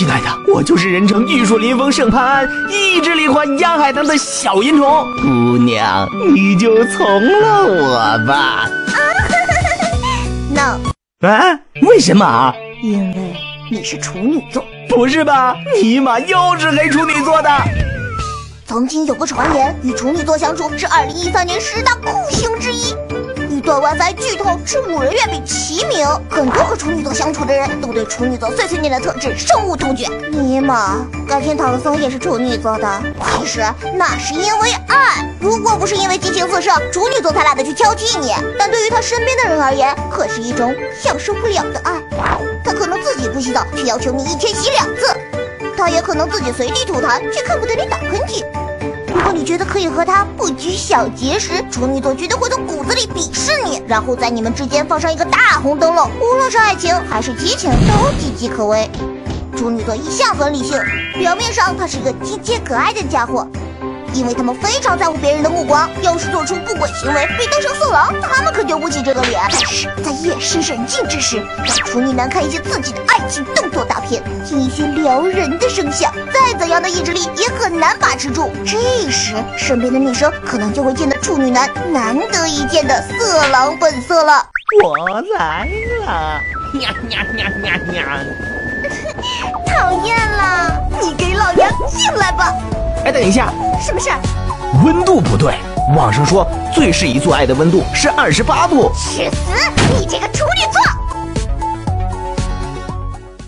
亲爱的，我就是人称玉树临风胜潘安，一直罹患压海棠的小银虫。姑娘，你就从了我吧。no，啊？为什么啊？因为你是处女座。不是吧？尼玛又是黑处女座的！曾经有个传言，与处女座相处是2013年十大酷刑之一，与断 WiFi、剧透、吃五仁月饼齐名。很多和处女座相处的人都对处女座碎碎念的特质深恶痛绝。尼玛，感情唐僧也是处女座的，其实那是因为爱。如果不是因为激情四射，处女座才懒得去挑剔你。但对于他身边的人而言，可是一种享受不了的爱。他可能自己不洗澡，却要求你一天洗两次。他也可能自己随地吐痰，却恨不得你打喷嚏。如果你觉得可以和他不拘小节时，处女座绝对会从骨子里鄙视你，然后在你们之间放上一个大红灯笼。无论是爱情还是激情，都岌岌可危。处女座一向很理性，表面上他是一个亲切可爱的家伙，因为他们非常在乎别人的目光。要是做出不轨行为，被当成色狼，他们可丢不起这个脸。但是在夜深人静之时，让处女男看一些刺激的爱情动作大片，听一些撩人的声响，再怎样的意志力也很难把持住。这时，身边的女生可能就会见到处女男难得一见的色狼本色了。我来了，呀呀呀呀呀！讨厌了，你给老娘进来吧！哎，等一下，什么事儿？温度不对，网上说最适宜做爱的温度是二十八度。去死！你这个！